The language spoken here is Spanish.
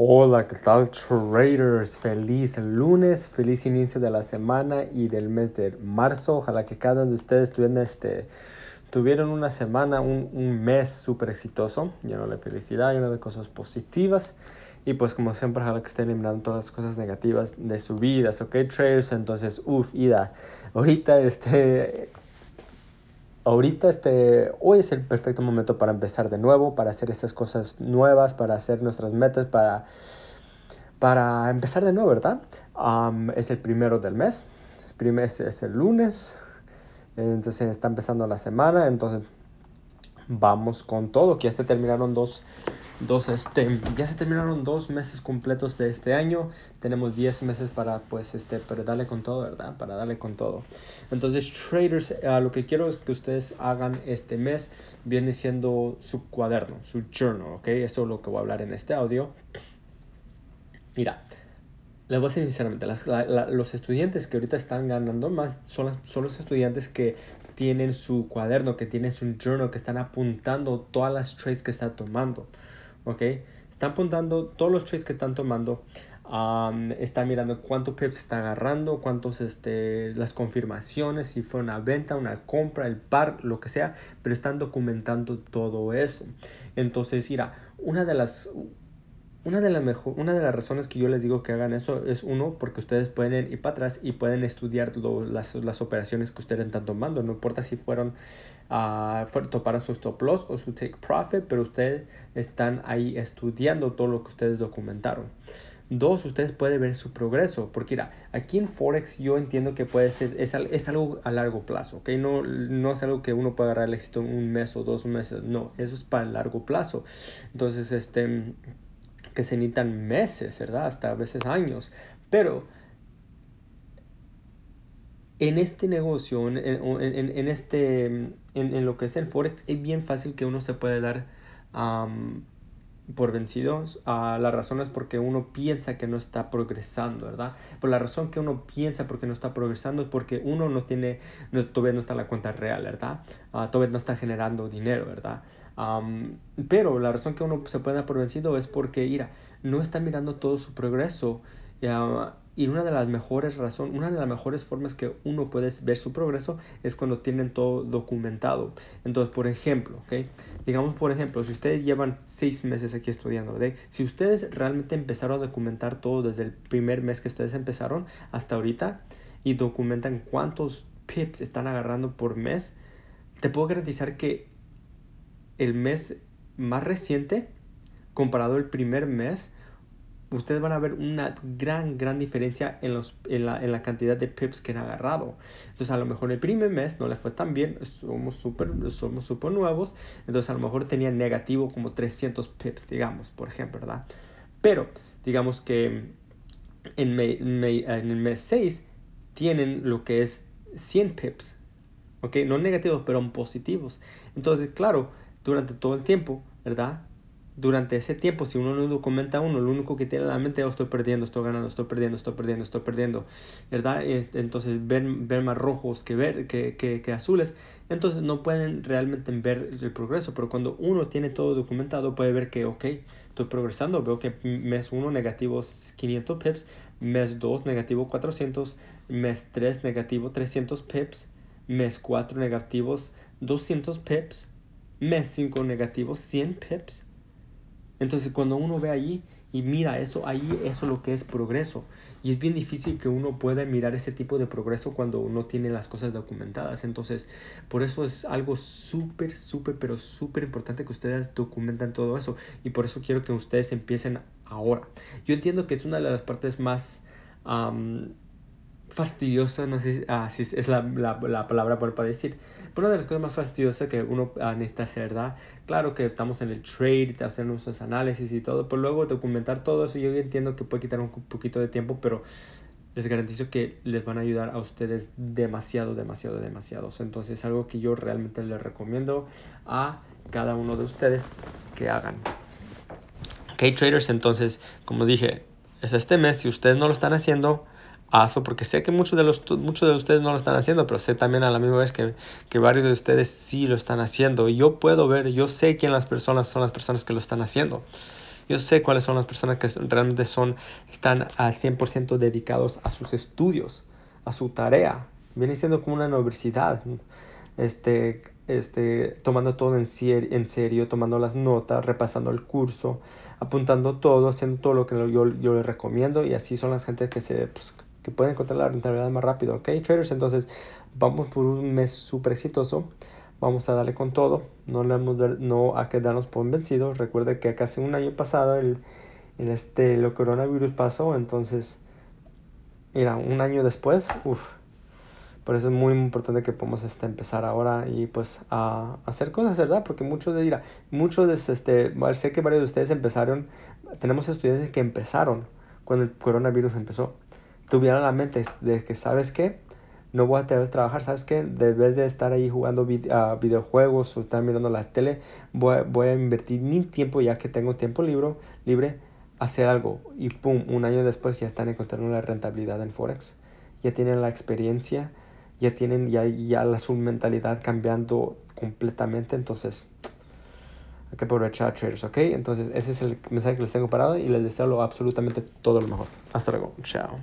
Hola, ¿qué tal traders? Feliz lunes, feliz inicio de la semana y del mes de marzo. Ojalá que cada uno de ustedes tuvieran, este, tuvieron una semana, un, un mes súper exitoso, lleno de felicidad, lleno de cosas positivas. Y pues como siempre, ojalá que estén eliminando todas las cosas negativas de su vida, ¿ok traders? Entonces, uff, ida. Ahorita este ahorita este, hoy es el perfecto momento para empezar de nuevo, para hacer estas cosas nuevas, para hacer nuestras metas, para, para empezar de nuevo, ¿verdad? es el primero del mes, es, el lunes, entonces está empezando la semana, entonces vamos con todo, ya se terminaron dos dos, este, ya se terminaron dos meses completos de este año. Tenemos 10 meses para, pues, este, para darle con todo, ¿verdad? Para darle con todo. Entonces, traders, uh, lo que quiero es que ustedes hagan este mes viene siendo su cuaderno, su journal, ¿ok? Eso es lo que voy a hablar en este audio. Mira, les voy a decir sinceramente, los estudiantes que ahorita están ganando más son, son los estudiantes que tienen su cuaderno, que tienen su journal, que están apuntando todas las trades que están tomando. ¿Ok? Están apuntando todos los trades que están tomando. están mirando cuánto pips está agarrando, cuántos, este, las confirmaciones, si fue una venta, una compra, el par, lo que sea, pero están documentando todo eso. Entonces, mira, una de las, una de, mejor, una de las razones que yo les digo que hagan eso es uno, porque ustedes pueden ir para atrás y pueden estudiar las, las, operaciones que ustedes están tomando. No importa si fueron uh, toparon su stop loss o su take profit, pero ustedes están ahí estudiando todo lo que ustedes documentaron. Dos, ustedes pueden ver su progreso, porque mira, aquí en Forex yo entiendo que puede ser, es, es algo a largo plazo, ¿ok? No, no es algo que uno pueda agarrar el éxito en un mes o dos meses, no, eso es para el largo plazo. Entonces, este, que se necesitan meses, ¿verdad? Hasta a veces años, pero en este negocio, en, en, este, en, lo que es el Forex, es bien fácil que uno se puede dar por vencidos. Uh, la razón es porque uno piensa que no está progresando, ¿verdad? Por la razón que uno piensa porque no está progresando es porque uno no tiene, todavía no está en la cuenta real, ¿verdad? Uh, todavía no está generando dinero, ¿verdad? pero la razón que uno se puede dar por vencido es porque, mira, no está mirando todo su progreso. Y una de las mejores razones, una de las mejores formas que uno puede ver su progreso es cuando tienen todo documentado. Entonces, por ejemplo, ¿okay? digamos por ejemplo, si ustedes llevan seis meses aquí estudiando, si ustedes realmente empezaron a documentar todo desde el primer mes que ustedes empezaron hasta ahorita y documentan cuántos pips están agarrando por mes, te puedo garantizar que el mes más reciente comparado al primer mes ustedes van a ver una gran, gran diferencia en, los, en, la, en la cantidad de pips que han agarrado. Entonces, a lo mejor el primer mes no le fue tan bien, somos súper somos super nuevos, entonces a lo mejor tenían negativo como 300 pips, digamos, por ejemplo, ¿verdad? Pero, digamos que en, en el mes 6 tienen lo que es 100 pips, ¿ok? No negativos, pero positivos. Entonces, claro, durante todo el tiempo, ¿verdad? Durante ese tiempo, si uno no documenta uno, lo único que tiene en la mente es oh, estoy perdiendo, estoy ganando, estoy perdiendo, estoy perdiendo, estoy perdiendo, ¿verdad? Entonces ven, ver más rojos que, ver, que, que, azules, entonces no pueden realmente ver el progreso, pero cuando uno tiene todo documentado puede ver que, ok, estoy progresando, veo que mes 1 negativo 500 pips, mes 2 negativo 400, mes 3 negativo 300 pips, mes 4 negativos 200 pips, mes 5 negativo 100 pips, entonces cuando uno ve allí y mira eso, ahí eso es lo que es progreso. Y es bien difícil que uno pueda mirar ese tipo de progreso cuando uno tiene las cosas documentadas. Entonces, por eso es algo súper, súper, pero súper importante que ustedes documentan todo eso. Y por eso quiero que ustedes empiecen ahora. Yo entiendo que es una de las partes más fastidiosa, no sé si es la, la, la palabra para decir, pero una de las cosas más fastidiosas que uno necesita hacer, ¿verdad? Claro que estamos en el trade, hacer nuestros análisis y todo, pero luego documentar todo eso, yo entiendo que puede quitar un poquito de tiempo, pero les garantizo que les van a ayudar a ustedes demasiado, demasiado, demasiado. Entonces es algo que yo realmente les recomiendo a cada uno de ustedes que hagan. Ok, traders, entonces, como dije, es este mes, si ustedes no lo están haciendo, hazlo porque sé que muchos de, los, muchos de ustedes no lo están haciendo, pero sé también a la misma vez que, que varios de ustedes sí lo están haciendo. Yo puedo ver, yo sé quién las personas son las personas que lo están haciendo. Yo sé cuáles son las personas que realmente son, están al 100% dedicados a sus estudios, a su tarea. Viene siendo como una universidad. Este, este, tomando todo en, en serio, tomando las notas, repasando el curso, apuntando todo, haciendo todo lo que yo, yo les recomiendo y así son las gentes que se pues, que pueden encontrar la rentabilidad más rápido, ¿ok? Traders, entonces vamos por un mes súper exitoso, vamos a darle con todo, no, le hemos no a quedarnos por vencidos, recuerde que casi un año pasado el, el este, el coronavirus pasó, entonces, mira, un año después, uff, por eso es muy importante que podamos este, empezar ahora y pues a, hacer cosas, ¿verdad? Porque muchos de, mira, muchos de, este, sé que varios de ustedes empezaron, tenemos estudiantes que empezaron cuando el coronavirus empezó. Tuvieron la mente de que, ¿sabes qué? No voy a tener que trabajar, ¿sabes qué? vez de estar ahí jugando videojuegos o estar mirando la tele, voy, a invertir mi tiempo ya que tengo tiempo libre, libre, hacer algo. Y pum, un año después ya están encontrando la rentabilidad en Forex. Ya tienen la experiencia ya tienen ya, ya la, su mentalidad cambiando completamente. Entonces, hay que aprovechar traders, ¿ok? Entonces, ese es el mensaje que les tengo parado y les deseo absolutamente todo lo mejor. Hasta luego. Chao.